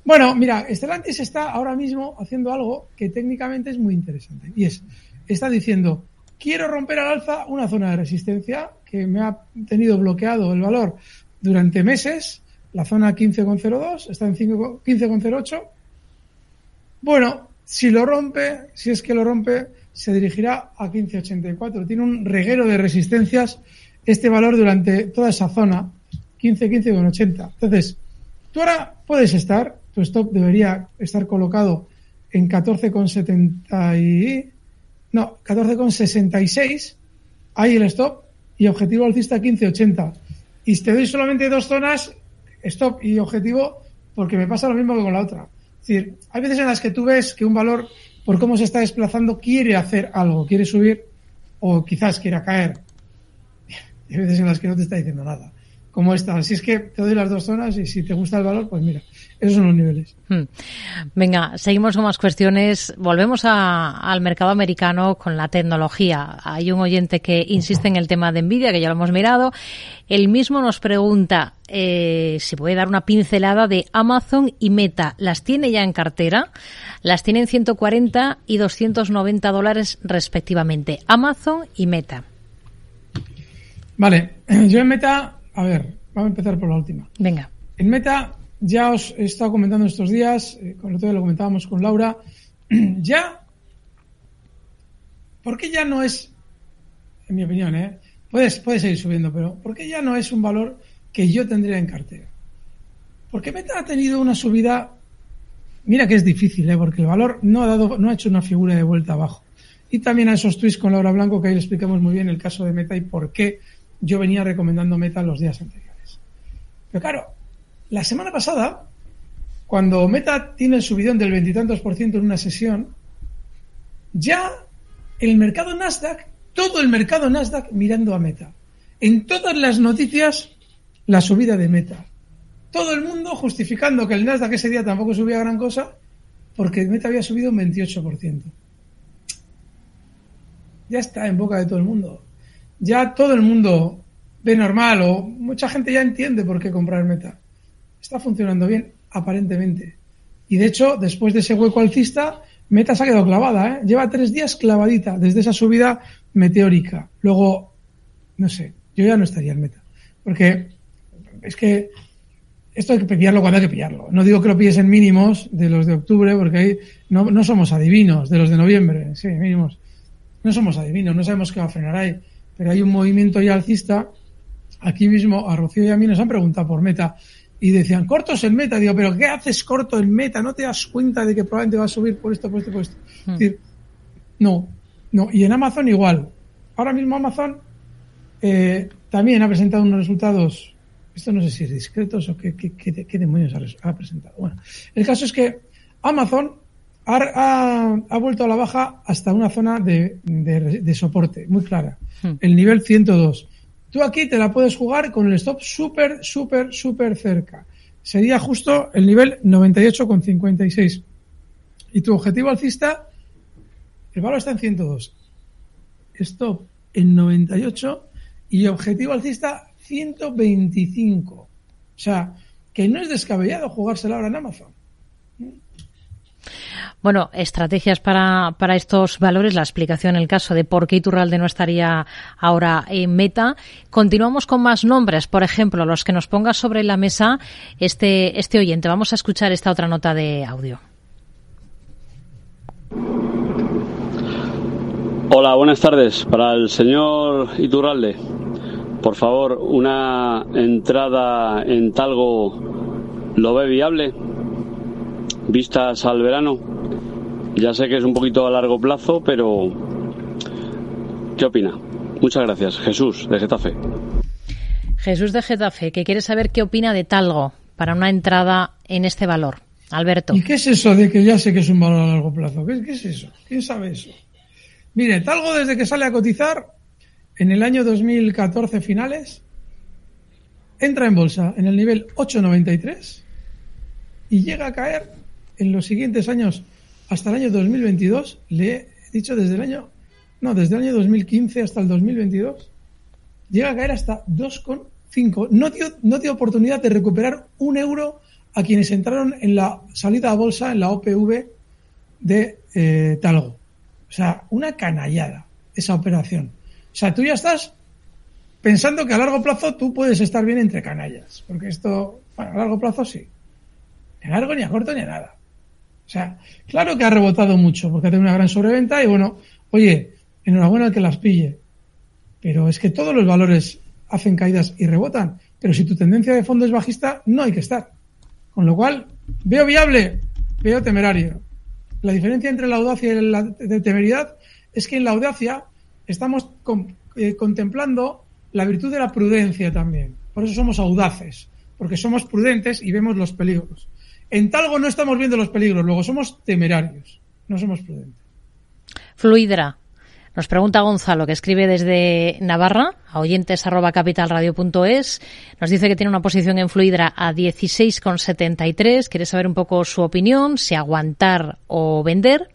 Bueno, mira, Stellantis está ahora mismo haciendo algo que técnicamente es muy interesante. Y es, está diciendo, quiero romper al alza una zona de resistencia que me ha tenido bloqueado el valor durante meses, la zona 15,02, está en 5 15,08, Bueno, si lo rompe, si es que lo rompe, se dirigirá a 1584. Tiene un reguero de resistencias este valor durante toda esa zona, 15, 15 con 80. Entonces, tú ahora puedes estar, tu stop debería estar colocado en 14,70 y... No, 14,66. Ahí el stop y objetivo alcista 15,80. Y te doy solamente dos zonas, stop y objetivo, porque me pasa lo mismo que con la otra. Es decir, hay veces en las que tú ves que un valor, por cómo se está desplazando, quiere hacer algo, quiere subir o quizás quiera caer. Y hay veces en las que no te está diciendo nada. Como esta. Así es que te doy las dos zonas y si te gusta el valor, pues mira, esos son los niveles. Hmm. Venga, seguimos con más cuestiones. Volvemos a- al mercado americano con la tecnología. Hay un oyente que insiste en el tema de Nvidia, que ya lo hemos mirado. El mismo nos pregunta eh, si puede dar una pincelada de Amazon y Meta. ¿Las tiene ya en cartera? Las tiene en 140 y 290 dólares respectivamente. Amazon y Meta. Vale, yo en Meta, a ver, vamos a empezar por la última. Venga. En Meta, ya os he estado comentando estos días, eh, con otro día lo comentábamos con Laura, ya, ¿por qué ya no es, en mi opinión, eh, puedes, puede seguir subiendo, pero ¿por qué ya no es un valor que yo tendría en cartera? Porque Meta ha tenido una subida, mira que es difícil, eh, porque el valor no ha dado, no ha hecho una figura de vuelta abajo. Y también a esos tweets con Laura Blanco, que ahí le explicamos muy bien el caso de Meta y por qué yo venía recomendando Meta los días anteriores. Pero claro, la semana pasada, cuando Meta tiene el subidón del veintitantos por ciento en una sesión, ya el mercado Nasdaq, todo el mercado Nasdaq mirando a Meta. En todas las noticias, la subida de Meta. Todo el mundo justificando que el Nasdaq ese día tampoco subía gran cosa, porque Meta había subido un 28%. Ya está en boca de todo el mundo. Ya todo el mundo ve normal o mucha gente ya entiende por qué comprar Meta. Está funcionando bien, aparentemente. Y de hecho, después de ese hueco alcista, Meta se ha quedado clavada, ¿eh? Lleva tres días clavadita desde esa subida meteórica. Luego, no sé, yo ya no estaría en Meta. Porque es que esto hay que pillarlo cuando hay que pillarlo. No digo que lo pilles en mínimos de los de octubre, porque ahí no, no somos adivinos, de los de noviembre, sí, mínimos. No somos adivinos, no sabemos qué va a frenar ahí. Pero hay un movimiento ya alcista. Aquí mismo a Rocío y a mí nos han preguntado por Meta y decían, cortos en Meta. Digo, pero ¿qué haces corto en Meta? ¿No te das cuenta de que probablemente va a subir por esto, por esto, por esto? Es decir, no, no. Y en Amazon igual. Ahora mismo Amazon eh, también ha presentado unos resultados, esto no sé si es discretos o qué, qué, qué- qué demonios ha presentado. Bueno, el caso es que Amazon ha, ha- ha vuelto a la baja hasta una zona de, de- de soporte muy clara, el nivel 102. Tú aquí te la puedes jugar con el stop súper, súper, súper cerca. Sería justo el nivel 98,56. Y tu objetivo alcista, el valor está en 102 stop en 98 y objetivo alcista 125. O sea, que no es descabellado jugársela ahora en Amazon. Bueno, estrategias para, para estos valores, la explicación, el caso de por qué Iturralde no estaría ahora en meta. Continuamos con más nombres, por ejemplo, los que nos ponga sobre la mesa este, este oyente. Vamos a escuchar esta otra nota de audio. Hola, buenas tardes. Para el señor Iturralde, por favor, una entrada en Talgo lo ve viable, vistas al verano. Ya sé que es un poquito a largo plazo, pero ¿qué opina? Muchas gracias. Jesús, de Getafe. Jesús de Getafe, que quiere saber qué opina de Talgo para una entrada en este valor. Alberto. ¿Y qué es eso de que ya sé que es un valor a largo plazo? ¿Qué, qué es eso? ¿Quién sabe eso? Mire, Talgo desde que sale a cotizar en el año 2014 finales, entra en bolsa en el nivel 893 y llega a caer en los siguientes años hasta el año 2022. Le he dicho desde el año, no, desde el año 2015 hasta el 2022, llega a caer hasta 2,5. No dio, no dio oportunidad de recuperar un euro a quienes entraron en la salida a bolsa en la OPV de eh, Talgo. O sea, una canallada esa operación. O sea, tú ya estás pensando que a largo plazo tú puedes estar bien entre canallas. Porque esto, bueno, a largo plazo sí. Ni a largo, ni a corto, ni a nada. O sea, claro que ha rebotado mucho porque ha tenido una gran sobreventa y bueno, oye, enhorabuena al que las pille. Pero es que todos los valores hacen caídas y rebotan. Pero si tu tendencia de fondo es bajista, no hay que estar. Con lo cual, veo viable, veo temerario. La diferencia entre la audacia y la temeridad es que en la audacia estamos eh, contemplando la virtud de la prudencia también. Por eso somos audaces, porque somos prudentes y vemos los peligros. En Talgo no estamos viendo los peligros, luego somos temerarios, no somos prudentes. Fluidra. Nos pregunta Gonzalo, que escribe desde Navarra, a oyentes arroba capitalradio.es. Nos dice que tiene una posición en Fluidra a 16,73. Quiere saber un poco su opinión, si aguantar o vender.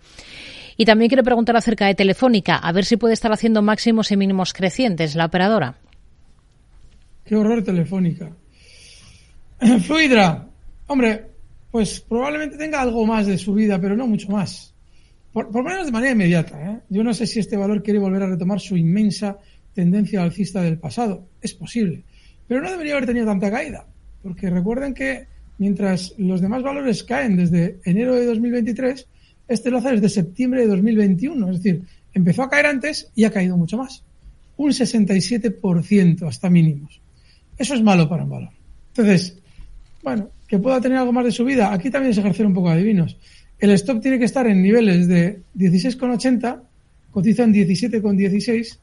Y también quiere preguntar acerca de Telefónica, a ver si puede estar haciendo máximos y mínimos crecientes la operadora. Qué horror Telefónica. Fluidra. Hombre, pues probablemente tenga algo más de subida, pero no mucho más. Por, lo menos de manera inmediata. ¿eh? Yo no sé si este valor quiere volver a retomar su inmensa tendencia alcista del pasado. Es posible. Pero no debería haber tenido tanta caída. Porque recuerden que mientras los demás valores caen desde enero de 2023, este lo hace desde septiembre de 2021. Es decir, empezó a caer antes y ha caído mucho más. Un 67% hasta mínimos. Eso es malo para un valor. Entonces, bueno, que pueda tener algo más de subida. Aquí también es ejercer un poco de adivinos. El stop tiene que estar en niveles de 16,80, cotiza en 17,16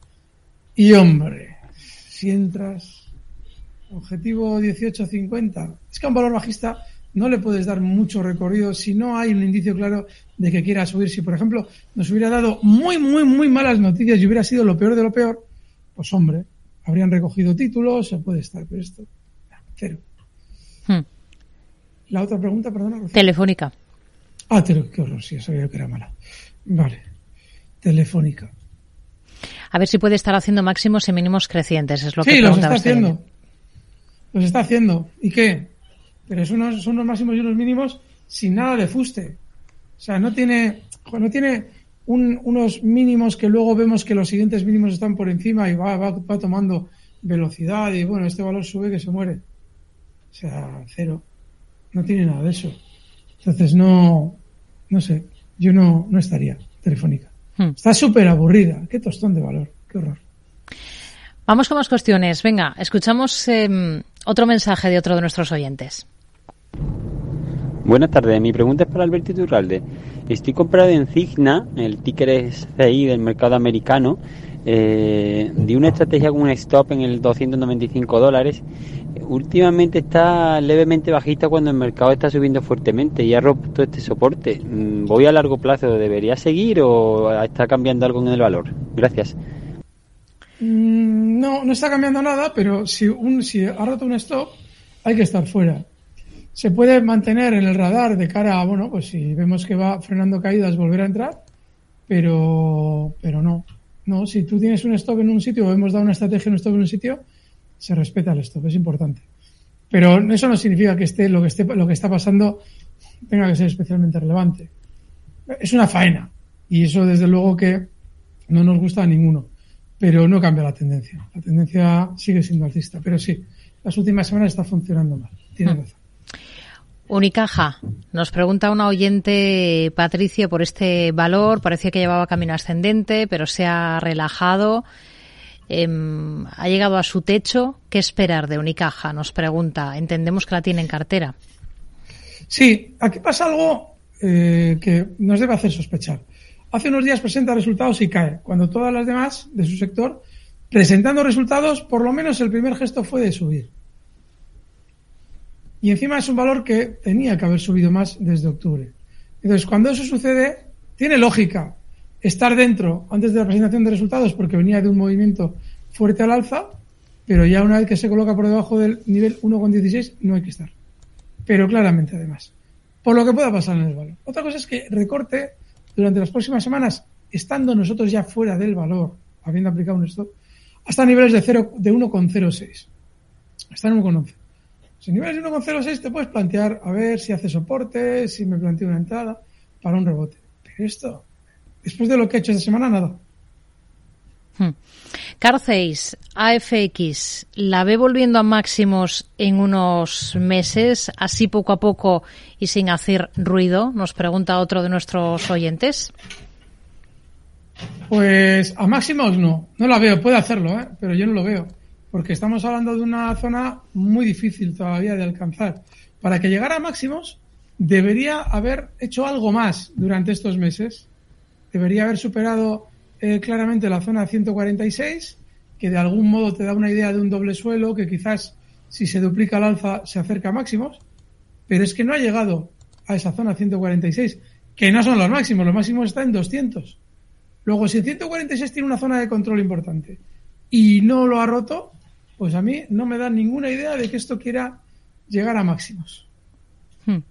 y hombre, si entras, objetivo 18,50, es que a un valor bajista no le puedes dar mucho recorrido si no hay un indicio claro de que quiera subir. Si, por ejemplo, nos hubiera dado muy, muy, muy malas noticias y hubiera sido lo peor de lo peor, pues hombre, habrían recogido títulos, se puede estar, pero esto, cero. Hmm. La otra pregunta, perdona. Telefónica. Ah, qué horror, sí, sabía que era mala. Vale. Telefónica. A ver si puede estar haciendo máximos y mínimos crecientes, es lo que Sí, los está haciendo. Los está haciendo. ¿Y qué? Pero son unos, son unos máximos y unos mínimos sin nada de fuste. O sea, no tiene, no tiene unos mínimos que luego vemos que los siguientes mínimos están por encima y va, va, va tomando velocidad y bueno, este valor sube que se muere. O sea, cero. No tiene nada de eso. Entonces no, no sé, yo no, no estaría telefónica. Hmm. Está súper aburrida, qué tostón de valor, qué horror. Vamos con más cuestiones. Venga, escuchamos em, otro mensaje de otro de nuestros oyentes. Buenas tardes, mi pregunta es para Alberto Iturralde. Estoy comprado en Cigna, el ticker es CI del mercado americano, eh, de una estrategia con un stop en el 295 dólares últimamente está levemente bajista cuando el mercado está subiendo fuertemente y ha roto este soporte. Mm, ¿Voy a largo plazo? ¿Debería seguir o está cambiando algo en el valor? Gracias. Mm, no, no está cambiando nada, pero si, un, si ha roto un stop, hay que estar fuera. Se puede mantener en el radar de cara a, bueno, pues si vemos que va frenando caídas, volver a entrar, pero, pero no. No, si tú tienes un stop en un sitio o hemos dado una estrategia en un stop en un sitio, se respeta el stop, es importante. Pero eso no significa que esté lo que esté lo que está pasando tenga que ser especialmente relevante. Es una faena y eso desde luego que no nos gusta a ninguno, pero no cambia la tendencia. La tendencia sigue siendo alcista, pero sí, las últimas semanas está funcionando mal. Tiene hmm. razón. Unicaja, nos pregunta una oyente, Patricia, por este valor. Parecía que llevaba camino ascendente, pero se ha relajado. Em, ha llegado a su techo. ¿Qué esperar de Unicaja? Nos pregunta. Entendemos que la tiene en cartera. Sí, aquí pasa algo eh, que nos debe hacer sospechar. Hace unos días presenta resultados y cae, cuando todas las demás de su sector, presentando resultados, por lo menos el primer gesto fue de subir. Y encima es un valor que tenía que haber subido más desde octubre. Entonces, cuando eso sucede, tiene lógica estar dentro antes de la presentación de resultados porque venía de un movimiento fuerte al alza, pero ya una vez que se coloca por debajo del nivel 1,16 no hay que estar. Pero claramente además. Por lo que pueda pasar en el valor. Otra cosa es que recorte durante las próximas semanas, estando nosotros ya fuera del valor, habiendo aplicado un stop, hasta niveles de, 0, de 1,06. Hasta en 1,11. Si niveles de 1,06 te puedes plantear a ver si hace soporte, si me planteo una entrada para un rebote. Pero esto después de lo que ha hecho esta semana, nada. Hmm. Carceis, AFX, ¿la ve volviendo a máximos en unos meses, así poco a poco y sin hacer ruido? Nos pregunta otro de nuestros oyentes. Pues a máximos no, no la veo, puede hacerlo, ¿eh? pero yo no lo veo, porque estamos hablando de una zona muy difícil todavía de alcanzar. Para que llegara a máximos, debería haber hecho algo más durante estos meses. Debería haber superado eh, claramente la zona 146, que de algún modo te da una idea de un doble suelo, que quizás si se duplica el alza se acerca a máximos, pero es que no ha llegado a esa zona 146, que no son los máximos, los máximos están en 200. Luego, si el 146 tiene una zona de control importante y no lo ha roto, pues a mí no me da ninguna idea de que esto quiera llegar a máximos. Hmm.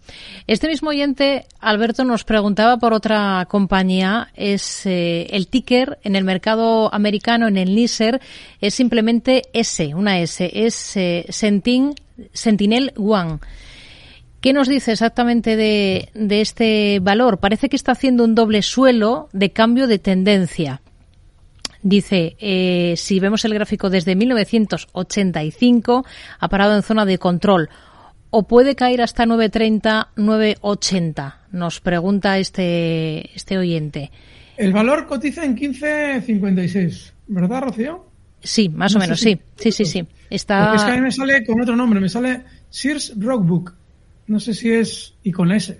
Este mismo oyente, Alberto, nos preguntaba por otra compañía. Es eh, el ticker en el mercado americano, en el NISER, es simplemente S, una S. Es eh, Sentin, Sentinel One. ¿Qué nos dice exactamente de, de este valor? Parece que está haciendo un doble suelo de cambio de tendencia. Dice, eh, si vemos el gráfico desde 1985, ha parado en zona de control. O puede caer hasta 930, 980, nos pregunta este, este oyente. El valor cotiza en 15.56, ¿verdad, Rocío? Sí, más o menos, sí. Sí, sí, sí. Está... Porque es que a mí me sale con otro nombre, me sale Sears Rockbook. No sé si es y con S.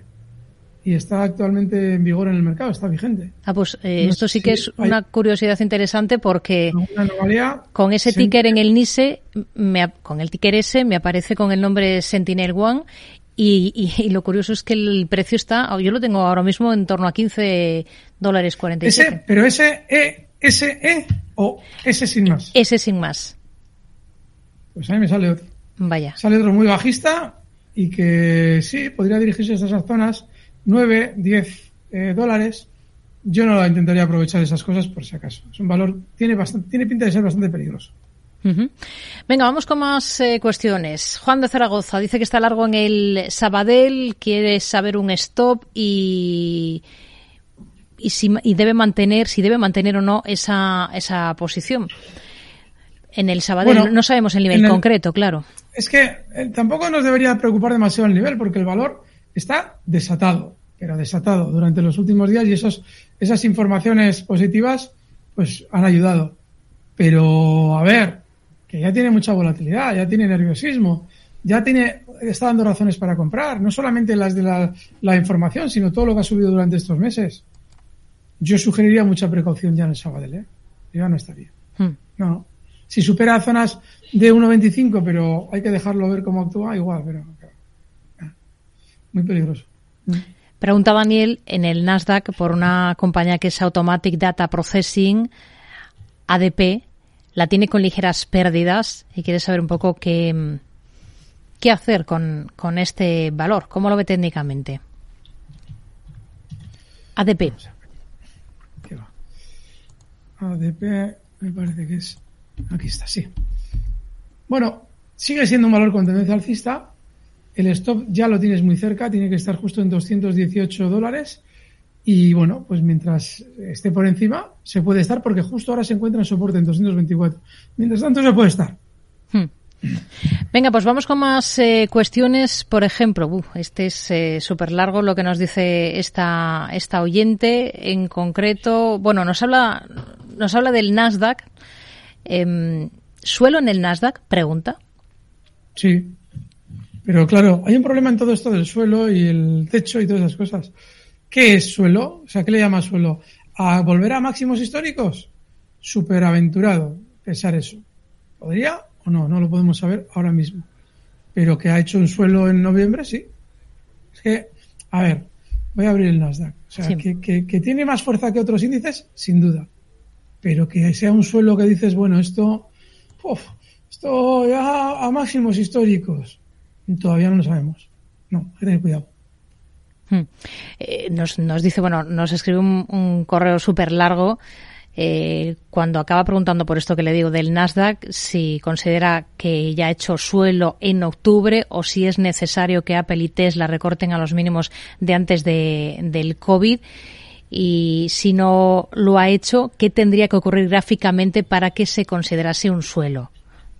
Y está actualmente en vigor en el mercado, está vigente. Ah, pues eh, No esto sí que si es una curiosidad interesante porque Una anomalía. con ese ticker en el NISE, me con el ticker S, me aparece con el nombre Sentinel One. Y, y- y lo curioso es que el precio está, yo lo tengo ahora mismo en torno a 15 dólares 47. Ese, pero ese E, ese E o ese sin más. Ese sin más. Pues a mí me sale otro. Vaya. Sale otro muy bajista y que sí, podría dirigirse a esas zonas, 9, 10 eh, dólares. Yo no intentaría aprovechar esas cosas por si acaso. Es un valor, tiene, bastante, tiene pinta de ser bastante peligroso. Venga, vamos con más eh, cuestiones. Juan de Zaragoza dice que está largo en el Sabadell, quiere saber un stop y y si y debe mantener, si debe mantener o no esa esa posición. En el Sabadell Bueno, no sabemos el nivel en el- concreto, claro. Es que eh, tampoco nos debería preocupar demasiado el nivel, porque el valor está desatado, pero desatado durante los últimos días y esos, esas informaciones positivas pues han ayudado. Pero, a ver, que ya tiene mucha volatilidad, ya tiene nerviosismo, ya tiene, está dando razones para comprar, no solamente las de la, la información, sino todo lo que ha subido durante estos meses. Yo sugeriría mucha precaución ya en el Sabadell, ¿eh? Yo ya no estaría. Hmm. No. Si supera zonas de 1.25, pero hay que dejarlo ver cómo actúa, igual, pero. ah, Muy peligroso. Pregunta Daniel en el Nasdaq por una compañía que es Automatic Data Processing, ADP, la tiene con ligeras pérdidas y quiere saber un poco qué, qué hacer con, con este valor, cómo lo ve técnicamente. ADP. ADP, me parece que es. Aquí está, sí. Bueno, sigue siendo un valor con tendencia alcista. El stop ya lo tienes muy cerca, tiene que estar justo en 218 dólares. Y bueno, pues mientras esté por encima, se puede estar porque justo ahora se encuentra en soporte en 224. Mientras tanto, se puede estar. Hmm. Venga, pues vamos con más eh, cuestiones. Por ejemplo, uf, este es súper largo lo que nos dice esta, esta oyente. En concreto, bueno, nos habla, nos habla del Nasdaq. Em, ¿Suelo en el Nasdaq? Pregunta. Sí. Pero claro, hay un problema en todo esto del suelo y el techo y todas esas cosas. ¿Qué es suelo? O sea, ¿qué le llama suelo? ¿A volver a máximos históricos? Superaventurado pensar eso. ¿Podría o no? No lo podemos saber ahora mismo. Pero que ha hecho un suelo en noviembre, sí. Es que, a ver, voy a abrir el Nasdaq. O sea, Sí. que, que- que tiene más fuerza que otros índices, sin duda. Pero que sea un suelo que dices, bueno, esto, uf, esto ya a máximos históricos. Todavía no lo sabemos. No, hay que tener cuidado. Hmm. Eh, nos, nos dice, bueno, nos escribe un, correo súper largo eh, cuando acaba preguntando por esto que le digo del Nasdaq, si considera que ya ha hecho suelo en octubre o si es necesario que Apple y Tesla recorten a los mínimos de antes de, del COVID. Y si no lo ha hecho, ¿qué tendría que ocurrir gráficamente para que se considerase un suelo?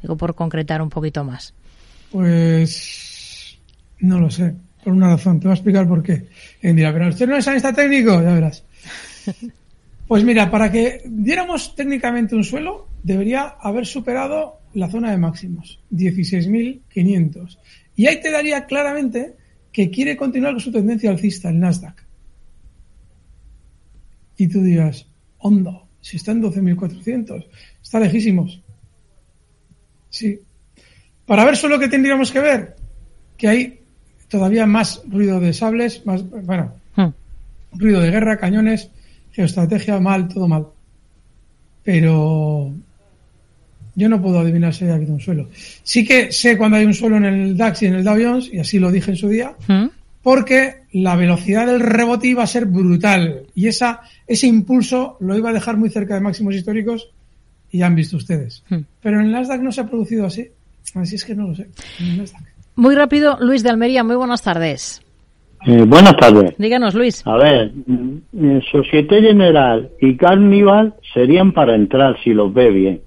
Digo, por concretar un poquito más. Pues no lo sé, por una razón. Te voy a explicar por qué. Y dirá, pero usted no es analista técnico, ya verás. Pues mira, para que diéramos técnicamente un suelo, debería haber superado la zona de máximos, 16.500. Y ahí te daría claramente que quiere continuar con su tendencia alcista, el Nasdaq. Y tú dirás, hondo, si está en 12.400, está lejísimos. Sí. Para ver solo que tendríamos que ver, que hay todavía más ruido de sables, más, bueno, ruido de guerra, cañones, geoestrategia, mal, todo mal. Pero yo no puedo adivinar si hay aquí un suelo. Sí que sé cuando hay un suelo en el DAX y en el Dow Jones, y así lo dije en su día, porque la velocidad del rebote iba a ser brutal. Y esa, ese impulso lo iba a dejar muy cerca de máximos históricos, y ya han visto ustedes. Pero en el Nasdaq no se ha producido así. Así es que no lo sé. Muy rápido, Luis de Almería, muy buenas tardes. Eh, buenas tardes. Díganos, Luis. A ver, mm, Societe General y Carnival serían para entrar si los ve bien.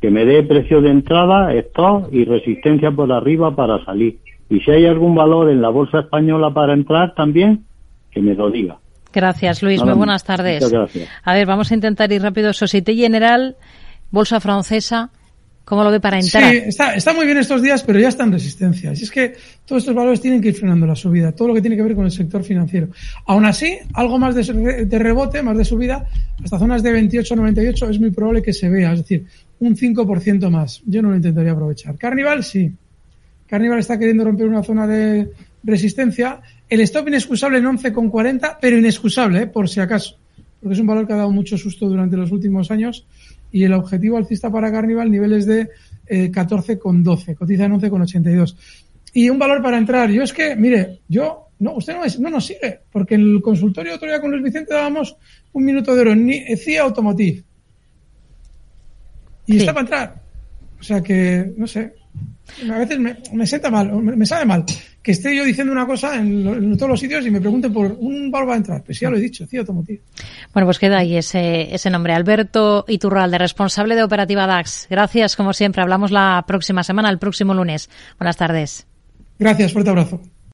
Que me dé precio de entrada, stop y resistencia por arriba para salir. Y si hay algún valor en la bolsa española para entrar también, que me lo diga. Gracias, Luis. Nada muy buenas tardes. Muchas gracias. A ver, vamos a intentar ir rápido. Societe General, Bolsa Francesa, ¿cómo lo ve para entrar? Sí, está, está muy bien estos días, pero ya está en resistencia. Y es que todos estos valores tienen que ir frenando la subida, todo lo que tiene que ver con el sector financiero. Aún así, algo más de, de rebote, más de subida, hasta zonas de 28-98 es muy probable que se vea, es decir, un 5% más. Yo no lo intentaría aprovechar. Carnival, sí. Carnival está queriendo romper una zona de resistencia. El stop inexcusable en 11,40, pero inexcusable, ¿eh? por si acaso. Porque es un valor que ha dado mucho susto durante los últimos años. Y el objetivo alcista para Carnival, niveles de eh, 14,12. Cotiza en 11,82. Y un valor para entrar. Yo es que, mire, yo, no, usted no, es, no nos sigue. Porque en el consultorio otro día con Luis Vicente dábamos un minuto de oro. Ni, CIA Automotive. Y está para entrar. O sea que, no sé. A veces me, me sienta mal, me, me sabe mal que esté yo diciendo una cosa en, lo- en todos los sitios y me pregunten por un valor para entrar. Pues ya lo he dicho, CIA Automotive. Bueno, pues queda ahí ese, ese nombre. Alberto Iturralde, responsable de Operativa DAX. Gracias, como siempre. Hablamos la próxima semana, el próximo lunes. Buenas tardes. Gracias, fuerte abrazo.